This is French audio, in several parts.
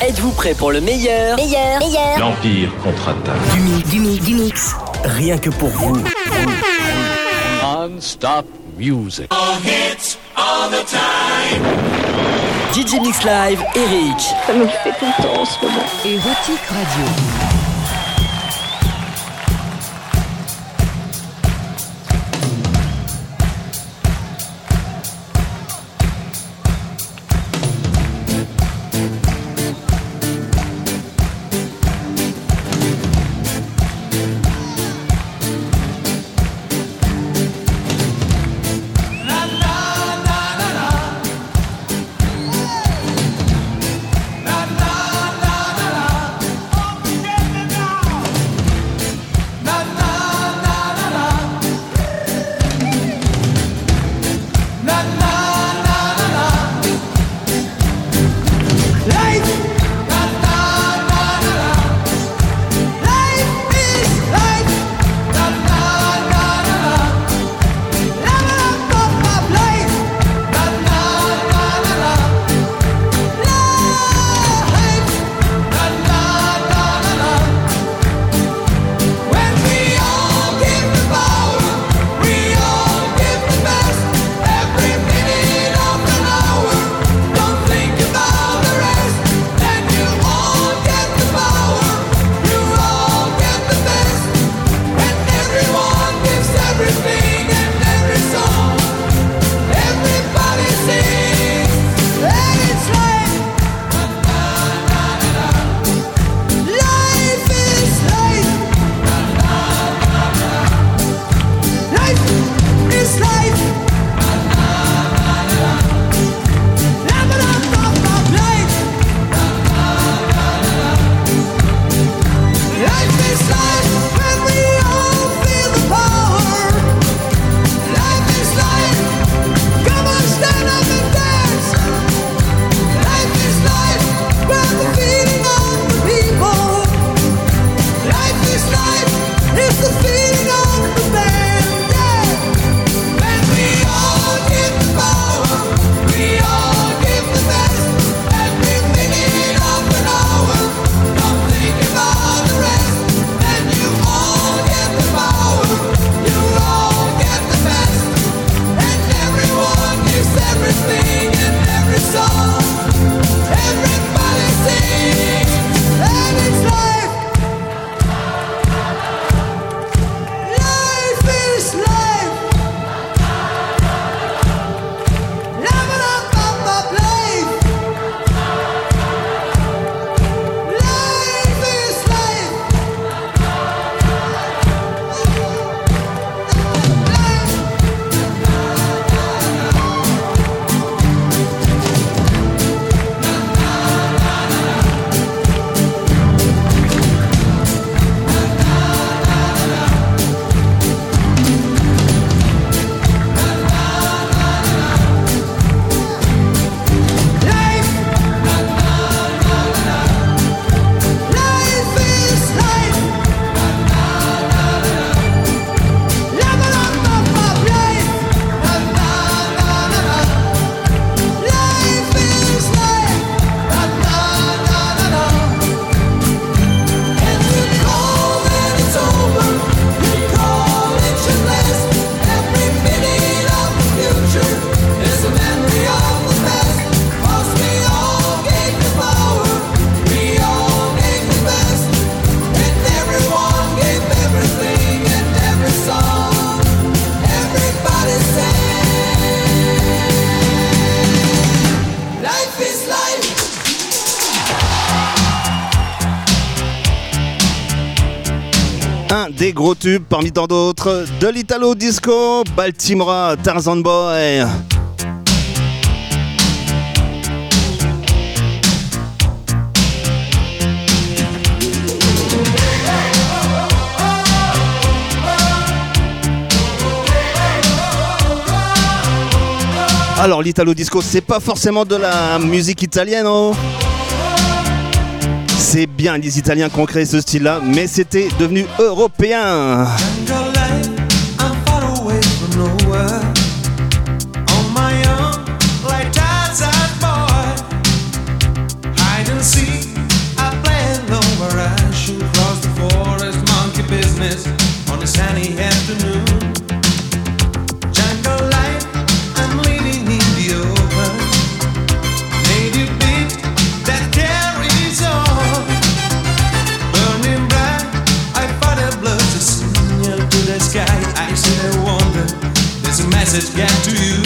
Êtes-vous prêt pour le meilleur Meilleur, meilleur. L'Empire contre-attaque. Du mix, Du mix, du mix. rien que pour vous. Non-stop music. DJ Mix Live, Eric. Ça me fait tout le temps en ce moment. Érotique Radio. Gros tubes parmi tant d'autres de l'Italo Disco, Baltimora, Tarzan Boy. Alors l'Italo Disco, c'est pas forcément de la musique italienne, oh c'est bien les Italiens qui ont ce style-là, mais c'était devenu européen. message get to you?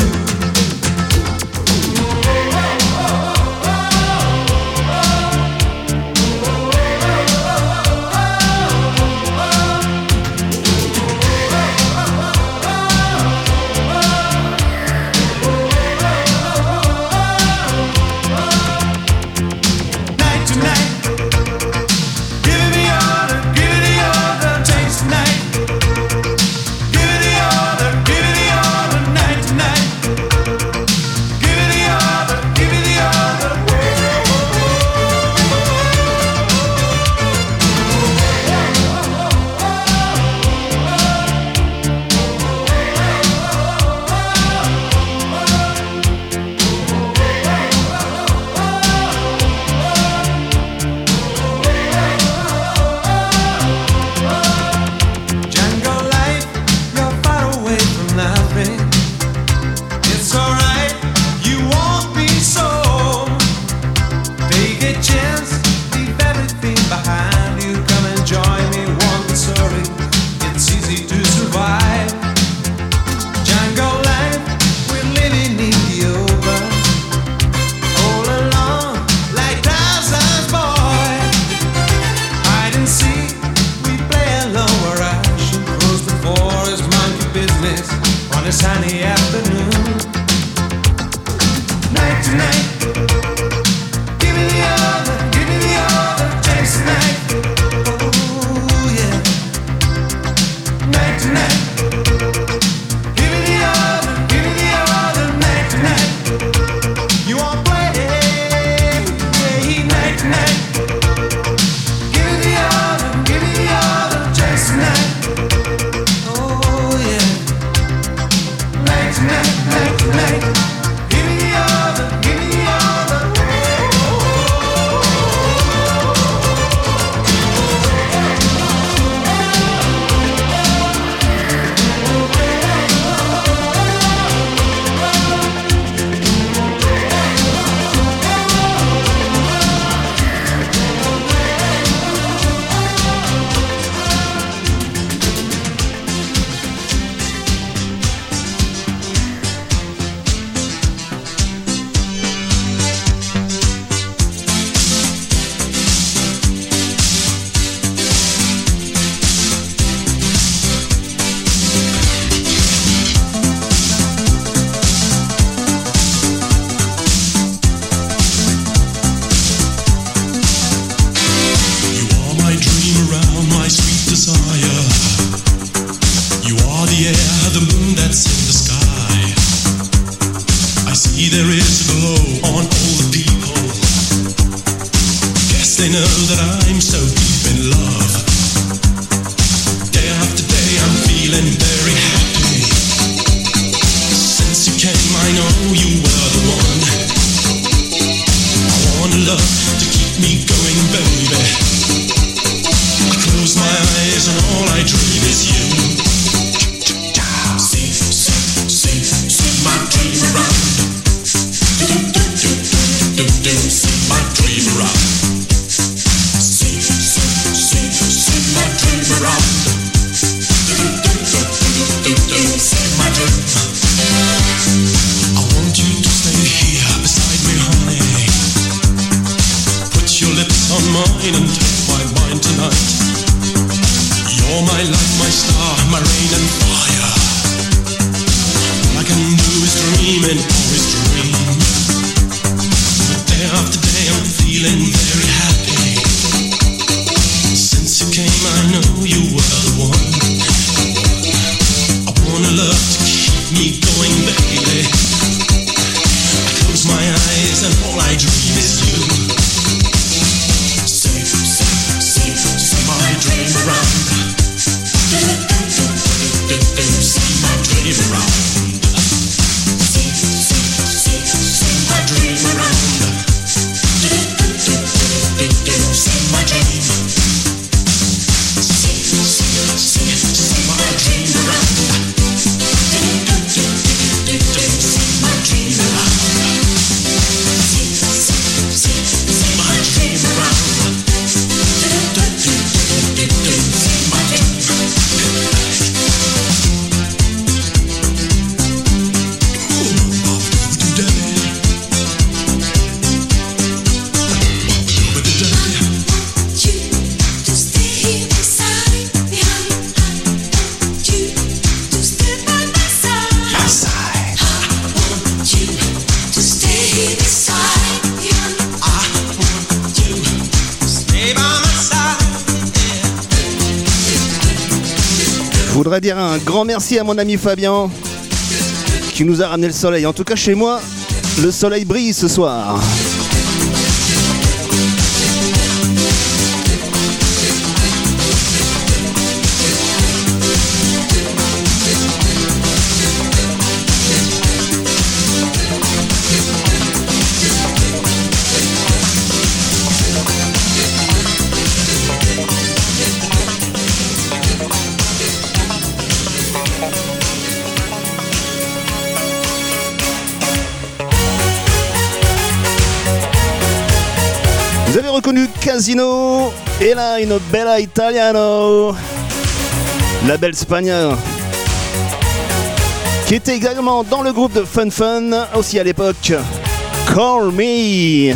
à mon ami Fabien qui nous a ramené le soleil. En tout cas, chez moi, le soleil brille ce soir. reconnu Casino et là une bella italiano, la belle Spagna, qui était également dans le groupe de Fun Fun aussi à l'époque. Call me.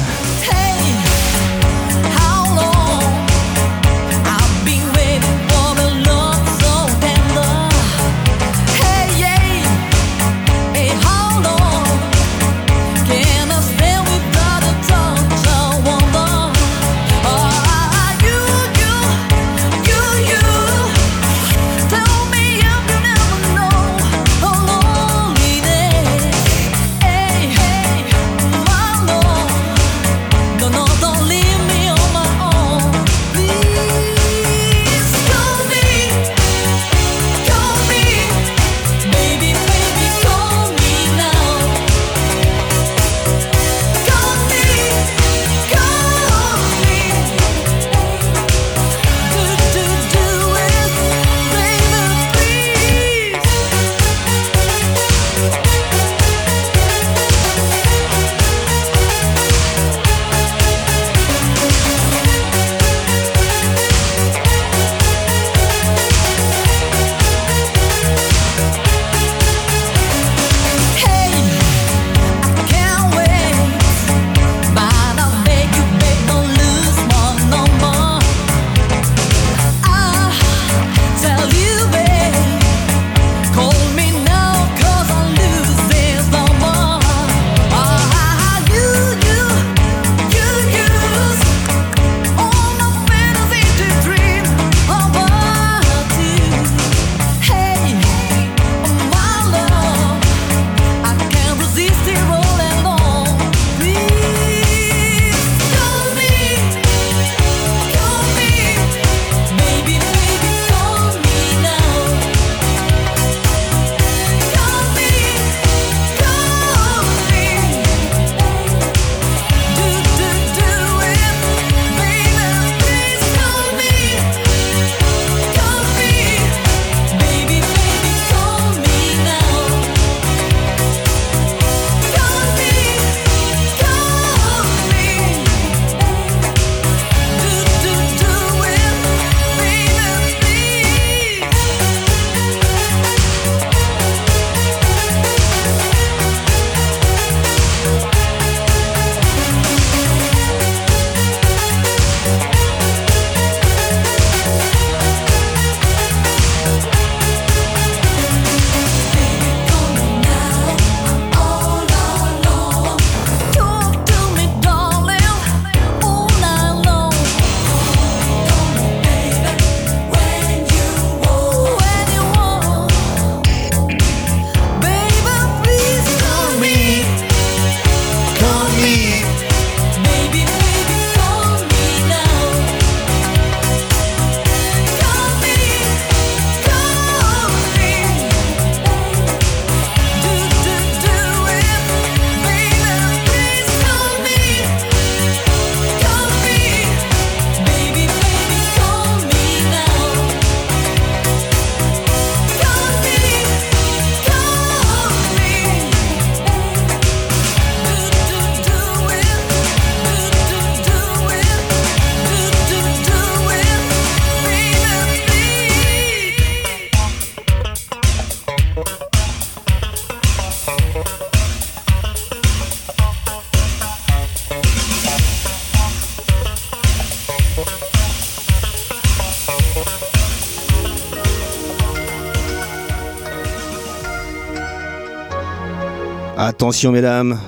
Attention mesdames.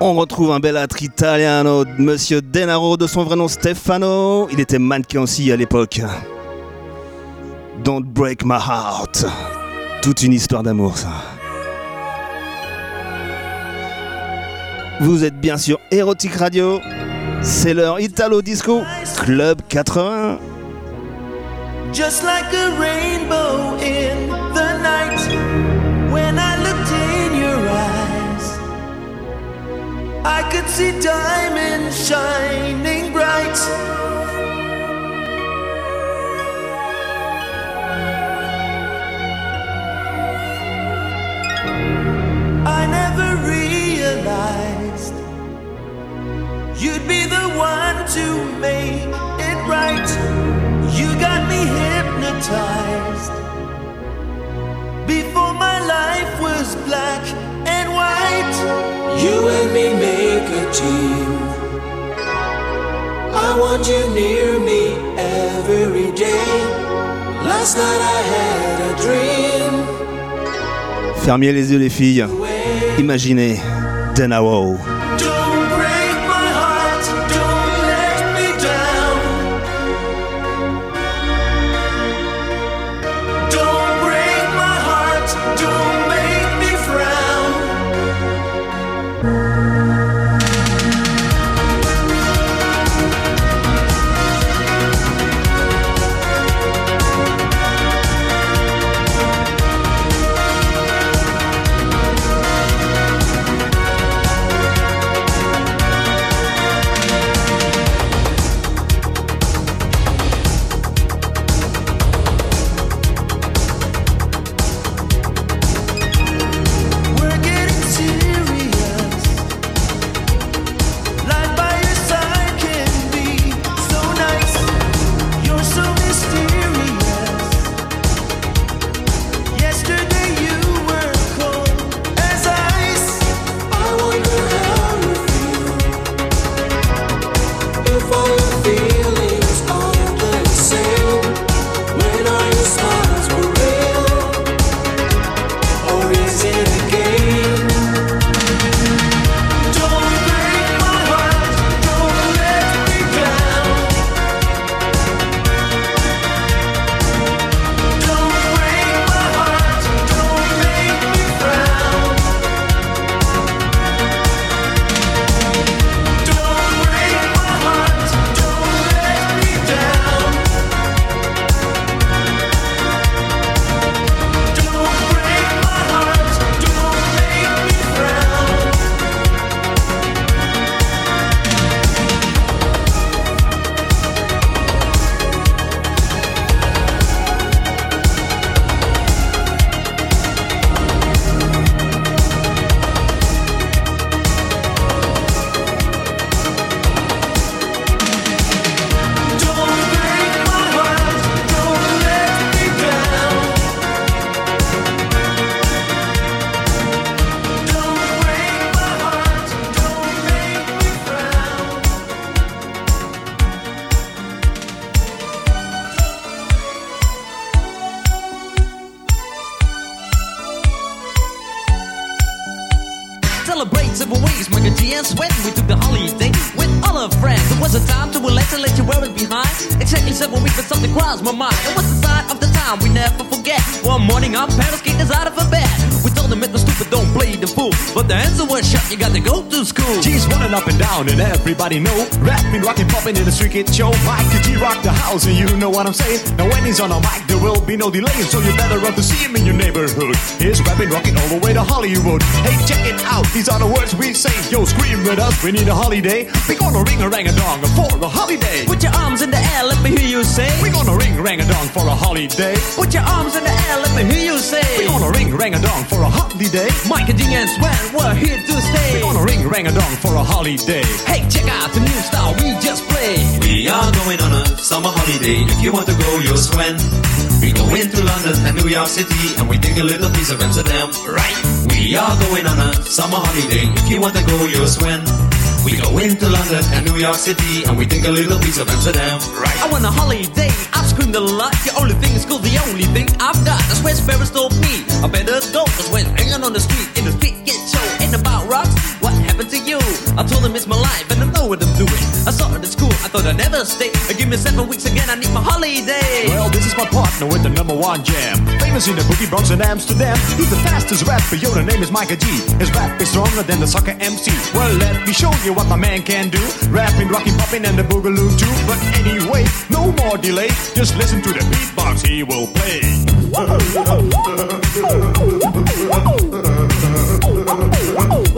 On retrouve un bel âtre italiano, Monsieur Denaro, de son vrai nom Stefano. Il était mannequin aussi à l'époque. Don't break my heart. Toute une histoire d'amour, ça. Vous êtes bien sûr Erotic Radio. C'est leur Italo Disco Club 80. just like a rainbow in the night I could see diamonds shining bright. I never realized you'd be the one to make it right. You got me hypnotized. Before my life was black and you and me make a team. I want you near me every day. Last night I had a dream. Fermiez les yeux les filles. Imaginez Denaro. Don't you got to go to school. G's running up and down and everybody know. Rapping, rocking, popping in the street kid show. Mike G rock the house? And you know what I'm saying? Now when he's on a mic there will be no delay So you better run to see him in your neighborhood. He's rapping, rocking all the way to Hollywood. Hey check it out, these are the words we say. Yo scream with us, we need a holiday. We gonna ring a rang a dong for a holiday. Put your arms in the air, let me hear you say. We gonna ring rang a dong for a holiday. Put your arms in the air, let me hear you say. We gonna ring rang a dong for a holiday. Mike and G and Sweat, we're here to stay. We gonna ring rang a dong for a holiday Hey, check out the new style we just played. We are going on a summer holiday. If you want to go, you'll swim. We go into London and New York City, and we take a little piece of Amsterdam. Right. We are going on a summer holiday. If you want to go, you'll swim. We go into London and New York City and we take a little piece of Amsterdam. Right. I want a holiday. I've screamed a lot. The only thing is cool. The only thing I've got. That's where Sparrows told me. I better go. Cause when hanging on the street, in the street get show. Ain't about rocks. Happened to you? I told him it's my life and I know what I'm doing. I saw it at school. I thought I'd never stay. Uh, give me seven weeks again. I need my holiday. Well, this is my partner with the number one jam. Famous in the boogie Bronx and Amsterdam. He's the fastest rapper, yo, the name is Micah G. His rap is stronger than the soccer MC. Well, let me show you what my man can do. Rapping, rocking, popping, and the boogaloo too. But anyway, no more delay. Just listen to the beatbox he will play.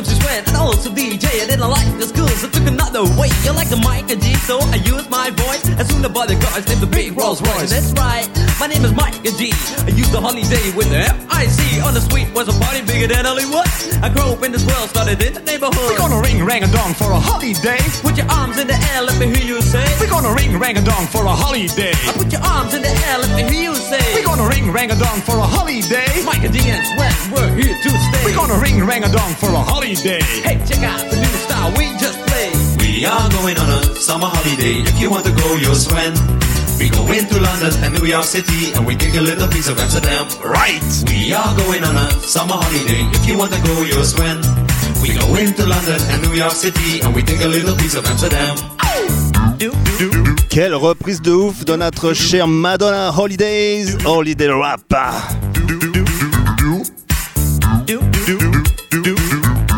Name is Sweat and also DJ. I didn't like the schools, I took another way. You like the mic and G, so I use my voice. As soon as the guys named the big Rolls Royce. That's right, my name is Mike and G. I used the holiday with the M-I-C. On the street was a party bigger than Hollywood. I grew up in this world, started in the neighborhood. We're gonna ring rang a dong for a holiday. Put your arms in the air, let me hear you say. We're gonna ring rang a dong for a holiday. I put your arms in the air, let me hear you say. We're gonna ring rang a dong for a holiday. Mike and D and Sweat, we're here to stay. We're gonna ring rang a dong for a holiday. Hey, check out the new style we just played. We are going on a summer holiday. If you want to go, you'll swim. We go into London and New York City and we take a little piece of Amsterdam. Right. We are going on a summer holiday. If you want to go, you'll swim. We go into London and New York City and we take a little piece of Amsterdam. Quelle reprise de ouf de notre chère Madonna Holidays, Holiday Rap.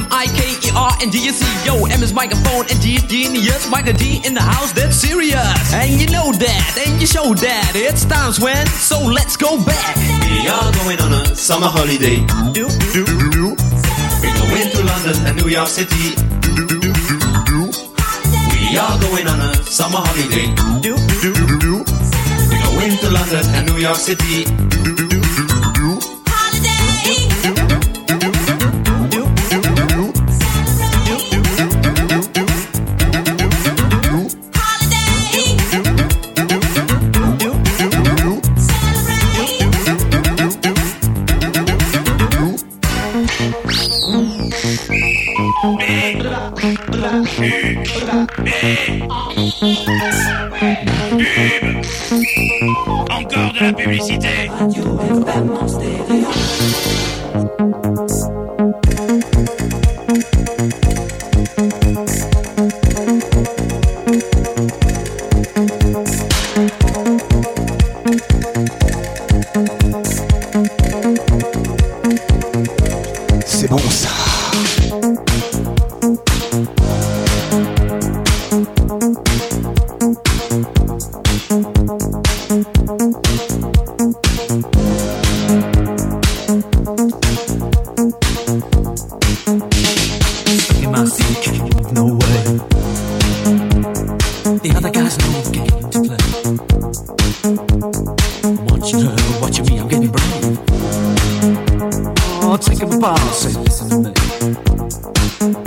M I K E R N D U C. Yo, M is microphone and G is genius. Micah D in the house, that's serious. And you know that, and you show that. It's times when, so let's go back. We are going on a summer holiday. Do, do do. We go into London and New York City. Do do do. We are going on a summer holiday. do, do do. We go into London and New York City. Hey. Oh, take a pause, say, listen to me.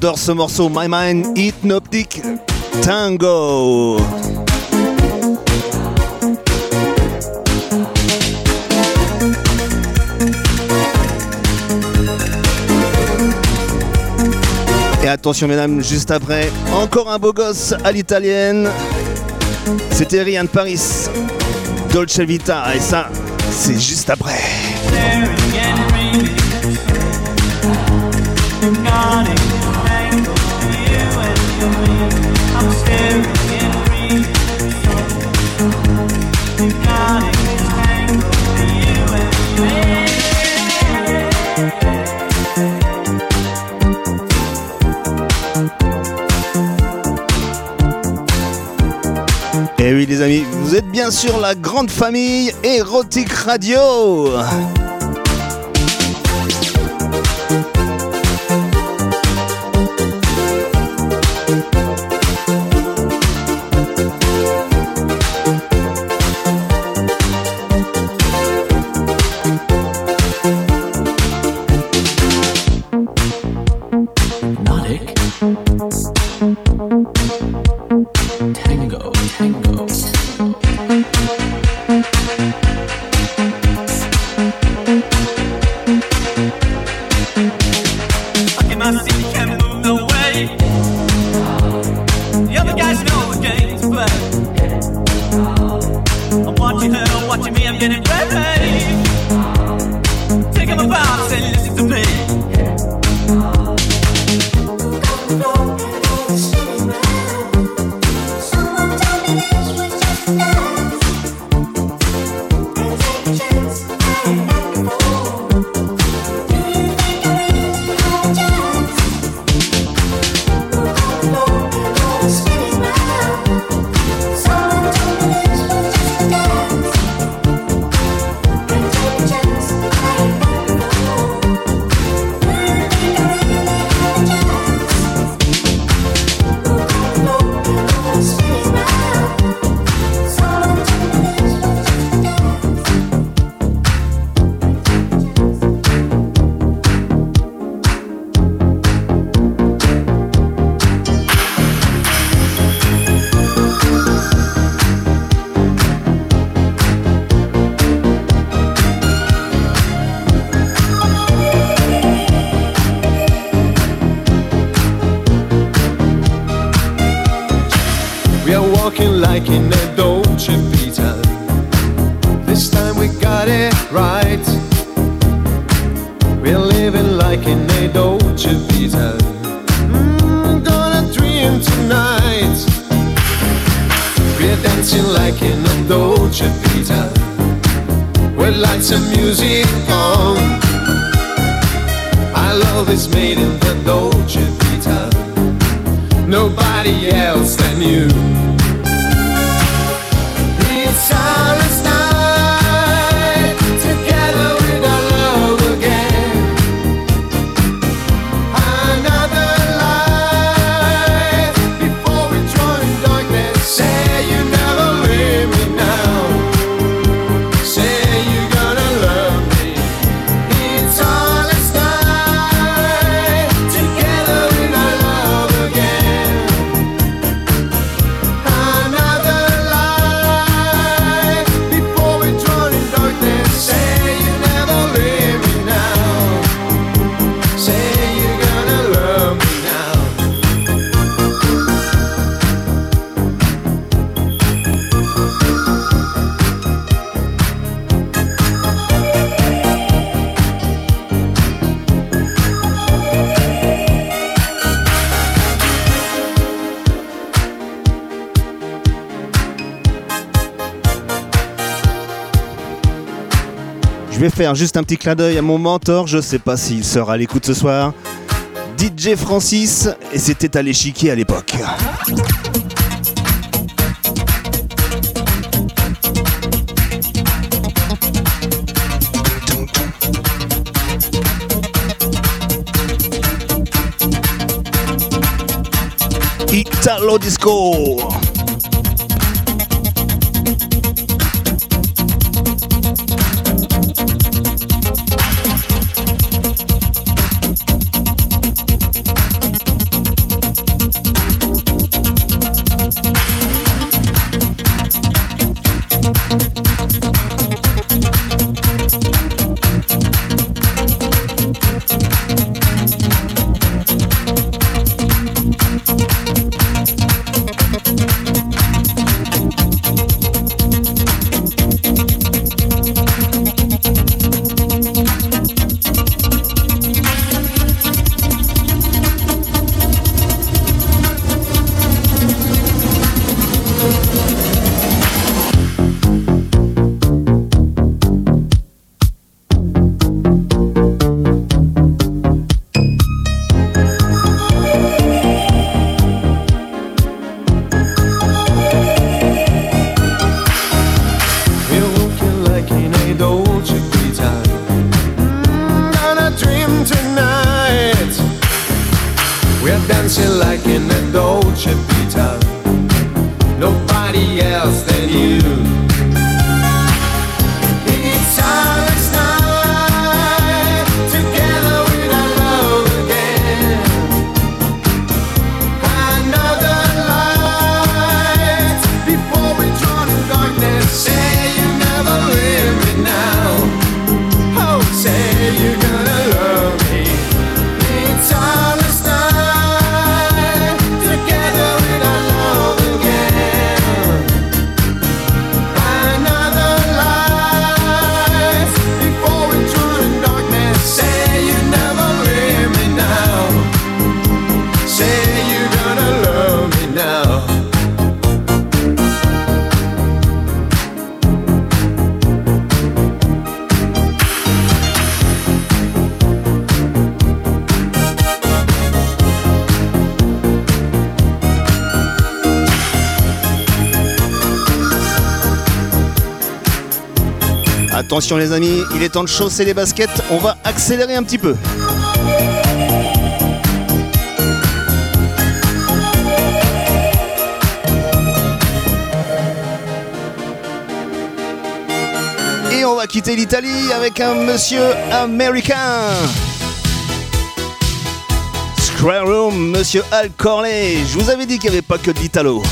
J'adore ce morceau, My Mind Hypnotic Tango. Et attention mesdames, juste après, encore un beau gosse à l'italienne. C'était Rian Paris, Dolce Vita, et ça, c'est juste après. sur la grande famille Erotique radio. walking at Dolce Vita. With lights and music on Our love is made in the Dolce Vita. Nobody else than you. Faire juste un petit clin d'œil à mon mentor, je sais pas s'il sera à l'écoute ce soir. DJ Francis, et c'était à l'échiquier à l'époque. Italo Disco. Attention les amis, il est temps de chausser les baskets, on va accélérer un petit peu. Et on va quitter l'Italie avec un monsieur américain. Square Room, monsieur Al Corley. Je vous avais dit qu'il n'y avait pas que de l'Italo.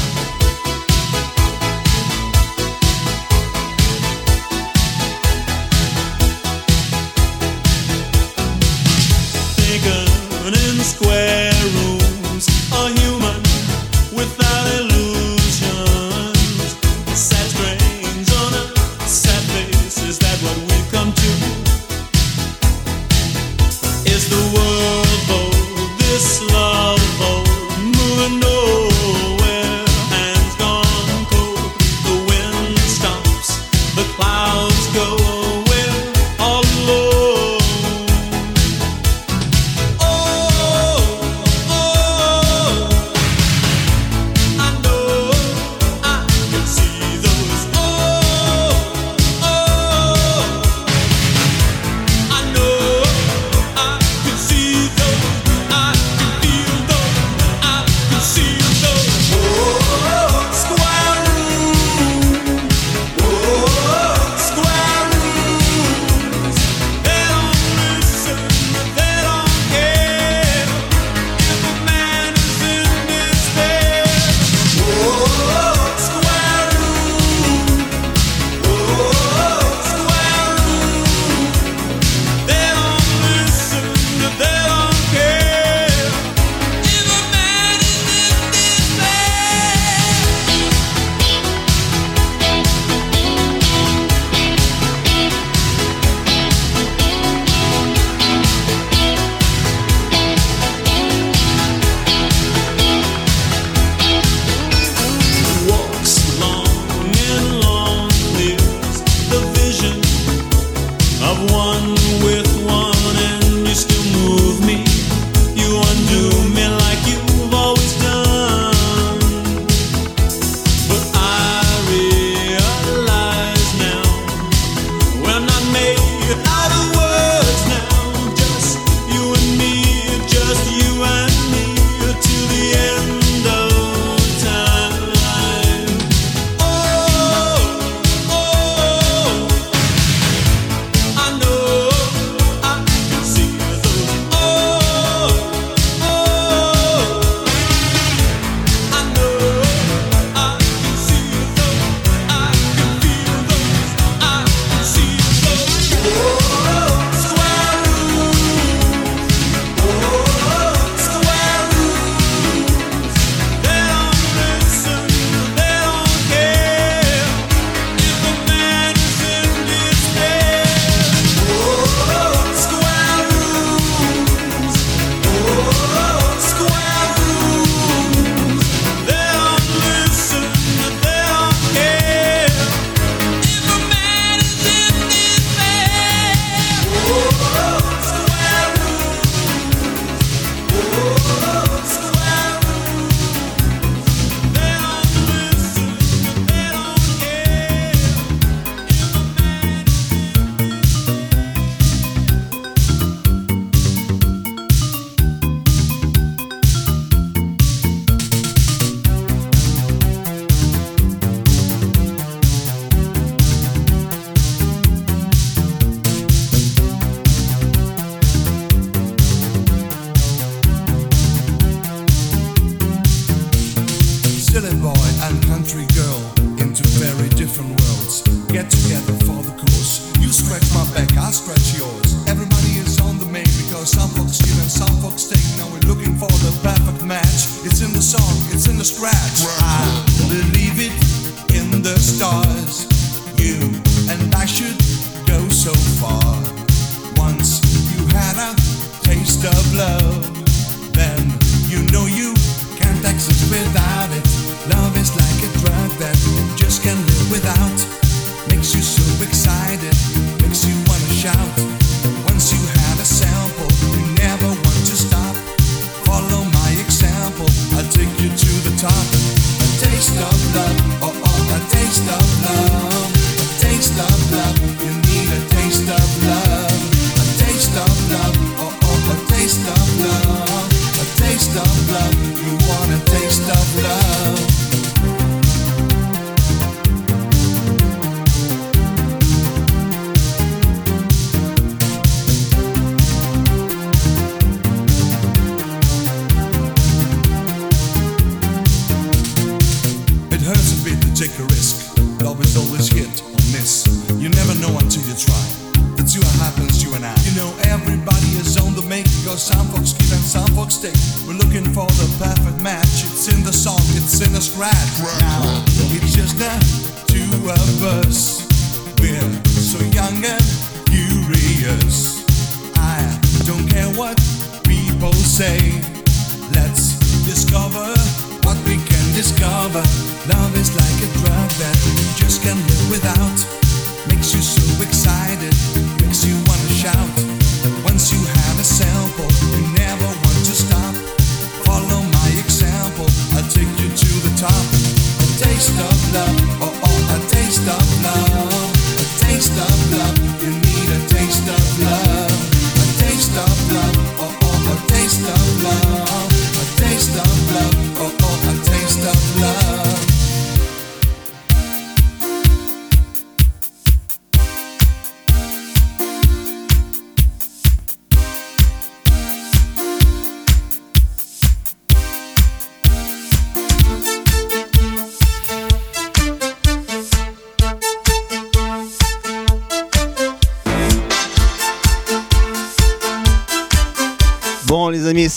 take a risk. Love is always hit.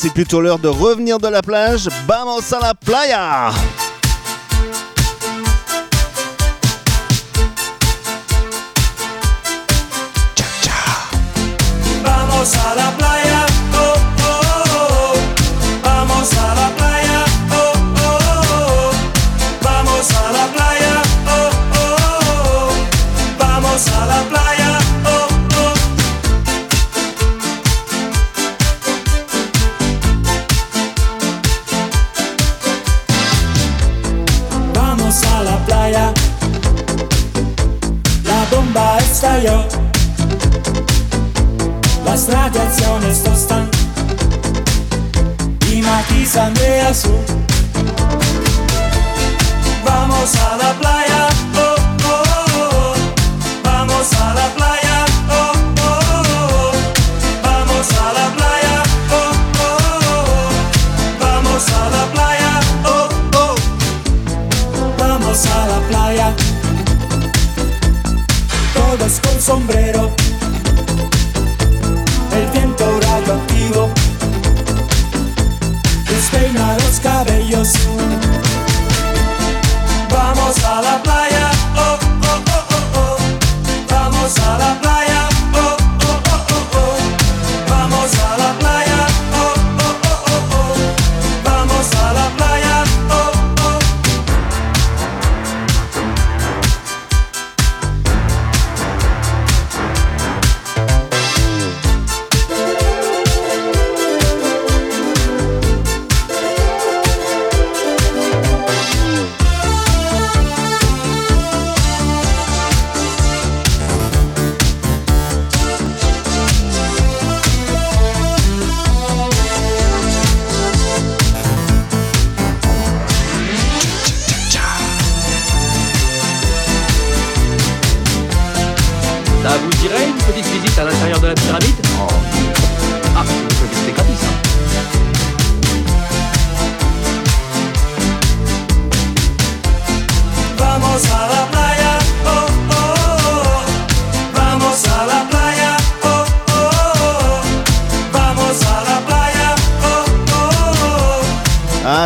c'est plutôt l'heure de revenir de la plage. Vamos a la playa! sta io. La radiazione sto stanco Di Matisa Andrea su. Vamos a la playa.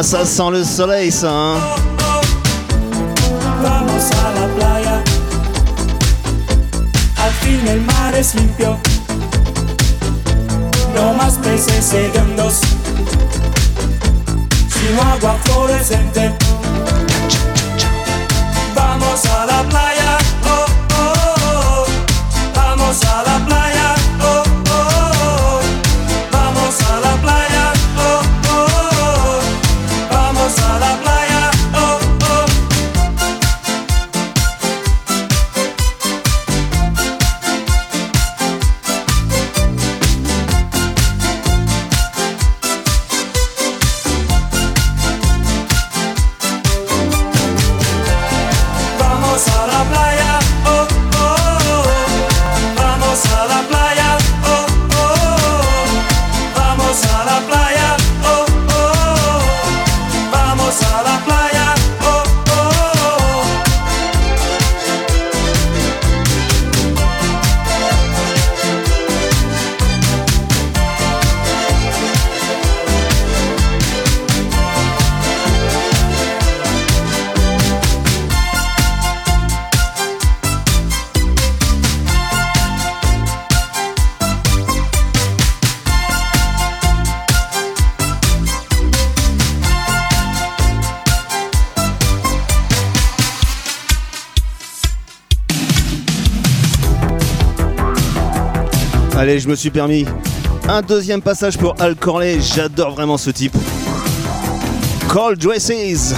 Ça sent le soleil, ça. Vamos a la playa. Al fin el mar es limpio. No más peces segundos. Sino agua fluorescente. Vamos a la playa. Oh, oh, oh. oh. Vamos a la Je me suis permis un deuxième passage pour Al Corley. J'adore vraiment ce type. Call Dresses.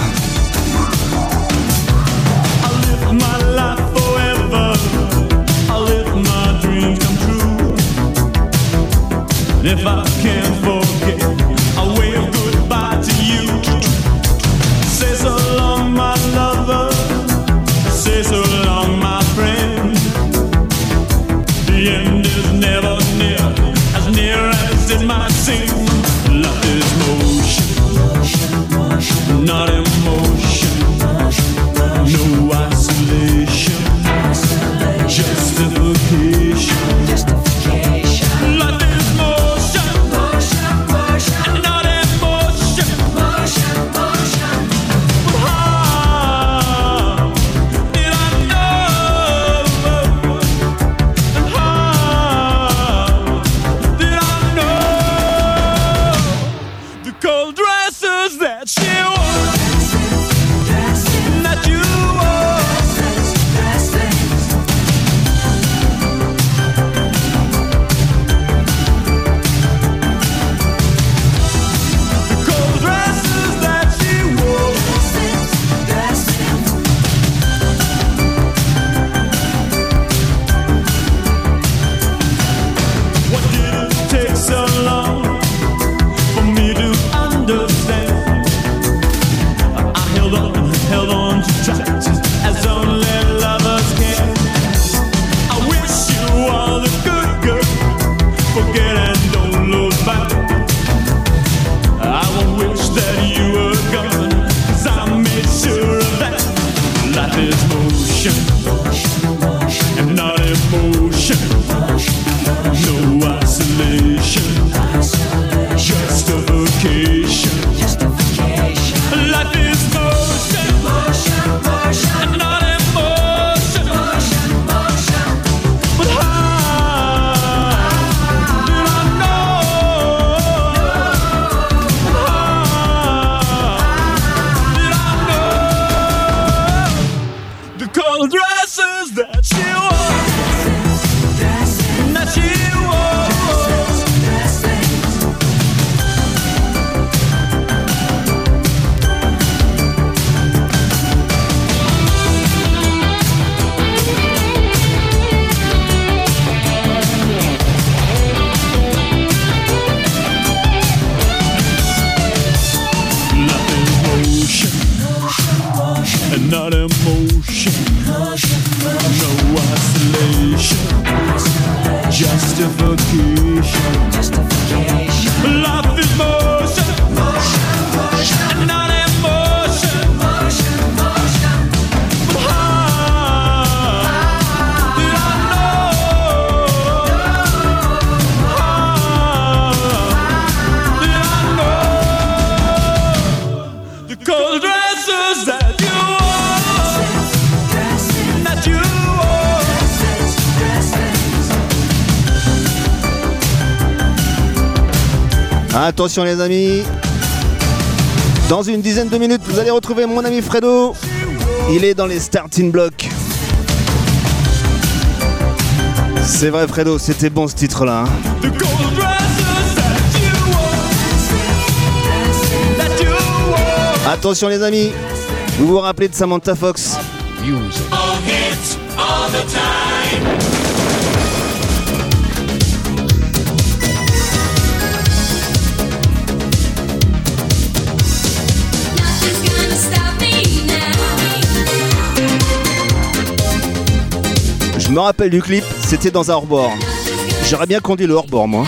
Attention les amis. Dans une dizaine de minutes, vous allez retrouver mon ami Fredo. Il est dans les starting blocks. C'est vrai Fredo, c'était bon ce titre-là. Hein. Attention les amis, vous vous rappelez de Samantha Fox? Je me rappelle du clip, c'était dans un hors-bord. J'aurais bien conduit le hors-bord, moi.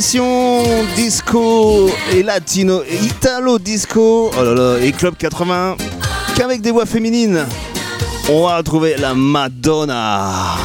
session disco et latino, italo disco, oh là là, et club 80, qu'avec des voix féminines, on va trouver la Madonna.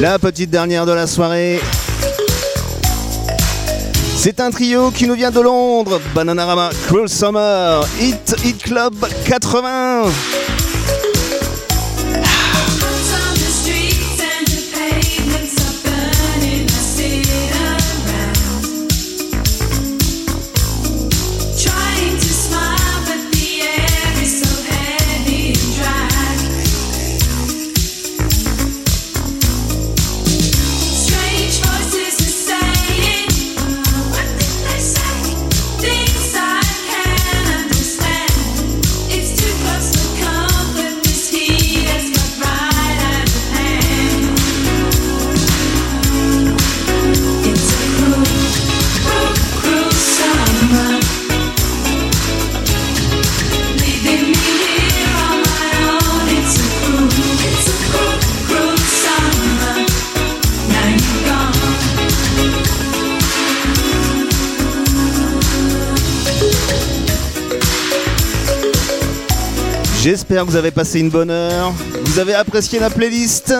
La petite dernière de la soirée. C'est un trio qui nous vient de Londres. Bananarama, Cruel Summer, Hit Hit Club 80. J'espère que vous avez passé une bonne heure. Vous avez apprécié la playlist.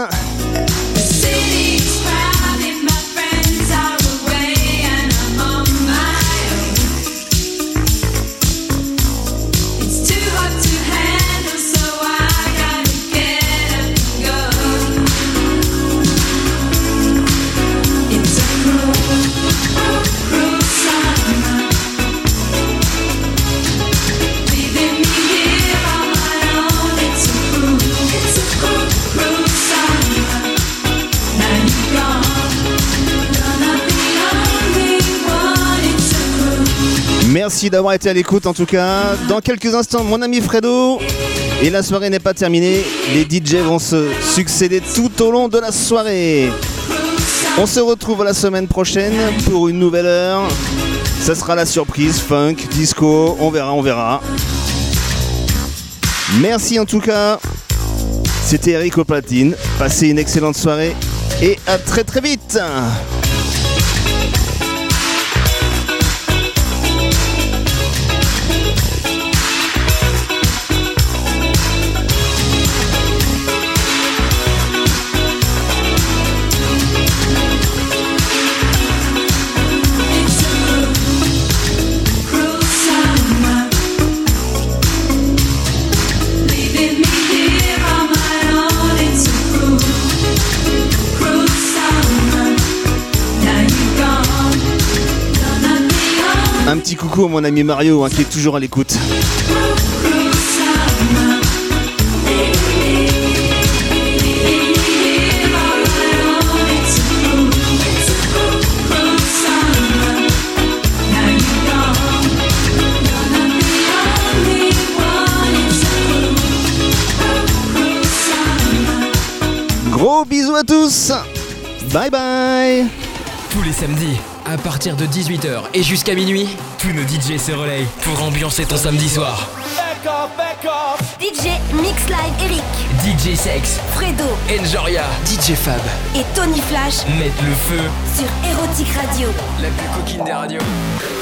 Merci d'avoir été à l'écoute en tout cas. Dans quelques instants, mon ami Fredo. Et la soirée n'est pas terminée. Les DJ vont se succéder tout au long de la soirée. On se retrouve la semaine prochaine pour une nouvelle heure. Ça sera la surprise, funk, disco, on verra, on verra. Merci en tout cas. C'était Eric platine. Passez une excellente soirée et à très très vite. Un petit coucou à mon ami Mario hein, qui est toujours à l'écoute. Gros bisous à tous. Bye bye. Tous les samedis, à partir de 18h et jusqu'à minuit, tous nos DJ se relayent pour ambiancer ton samedi soir. DJ Mix Live Eric, DJ Sex, Fredo. Enjoria, DJ Fab. Et Tony Flash. Mettent le feu, sur Erotic Radio. la plus coquine des radios.